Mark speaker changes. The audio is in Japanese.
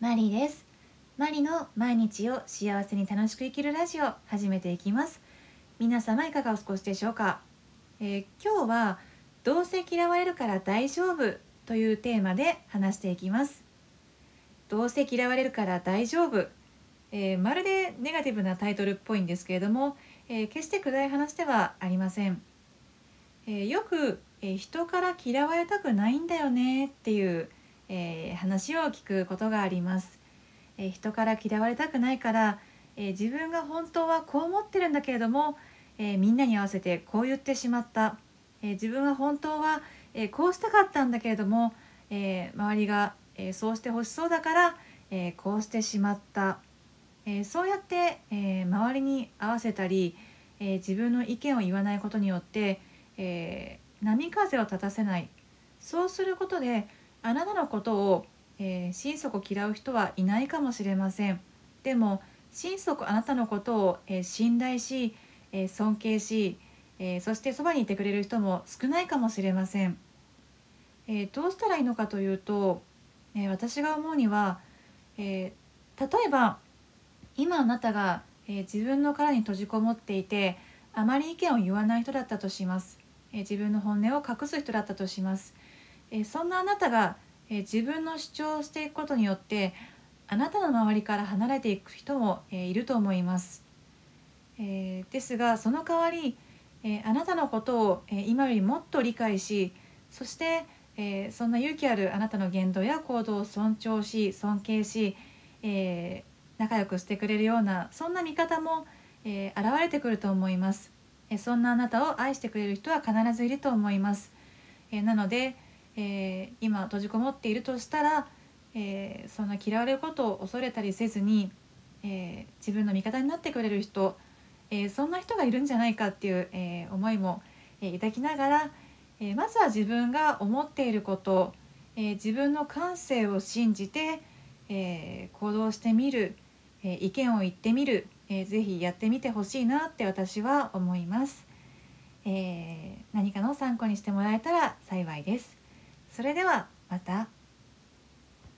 Speaker 1: マリです。マリの毎日を幸せに楽しく生きるラジオ始めていきます。皆様いかがお過ごしでしょうか、えー、今日はどうせ嫌われるから大丈夫というテーマで話していきます。どうせ嫌われるから大丈夫、えー、まるでネガティブなタイトルっぽいんですけれども、えー、決して暗い話ではありません、えよく、え人から嫌われたくないんだよねっていうえー、話を聞くことがあります、えー、人から嫌われたくないから、えー、自分が本当はこう思ってるんだけれども、えみんなに合わせてこう言ってしまった、え自分は本当は、えこうしたかったんだけれども、え周りが、えそうしてほしそうだから、えこうしてしまった、えそうやって、え周りに合わせたり、え自分の意見を言わないことによって、え波風を立たせない。そうすることであなたのことを、えー、心底嫌う人はいないかもしれません。でも心底あなたのことを、えー、信頼し、えー、尊敬し、えそしてそばにいてくれる人も少ないかもしれません、えどうしたらいいのかというと、え私が思うには、え例えば今あなたが、え自分の殻に閉じこもっていてあまり意見を言わない人だったとします、え自分の本音を隠す人だったとします。えそんなあなたが、え自分の主張をしていくことによってあなたの周りから離れていく人も、えいると思います、えですがその代わり、えあなたのことを、え今よりもっと理解しそして、えそんな勇気あるあなたの言動や行動を尊重し尊敬し、え仲良くしてくれるようなそんな見方も、え現れてくると思います、えそんなあなたを愛してくれる人は必ずいると思います、えなので、えー、今閉じこもっているとしたら、えー、そんな嫌われることを恐れたりせずに、えー、自分の味方になってくれる人、えそんな人がいるんじゃないかっていう、え思いも、え抱きながら、えまずは自分が思っていること、え自分の感性を信じて、え行動してみる、え意見を言ってみる、えー、ぜひやってみてほしいなって私は思います、え何かの参考にしてもらえたら幸いです。それではまた。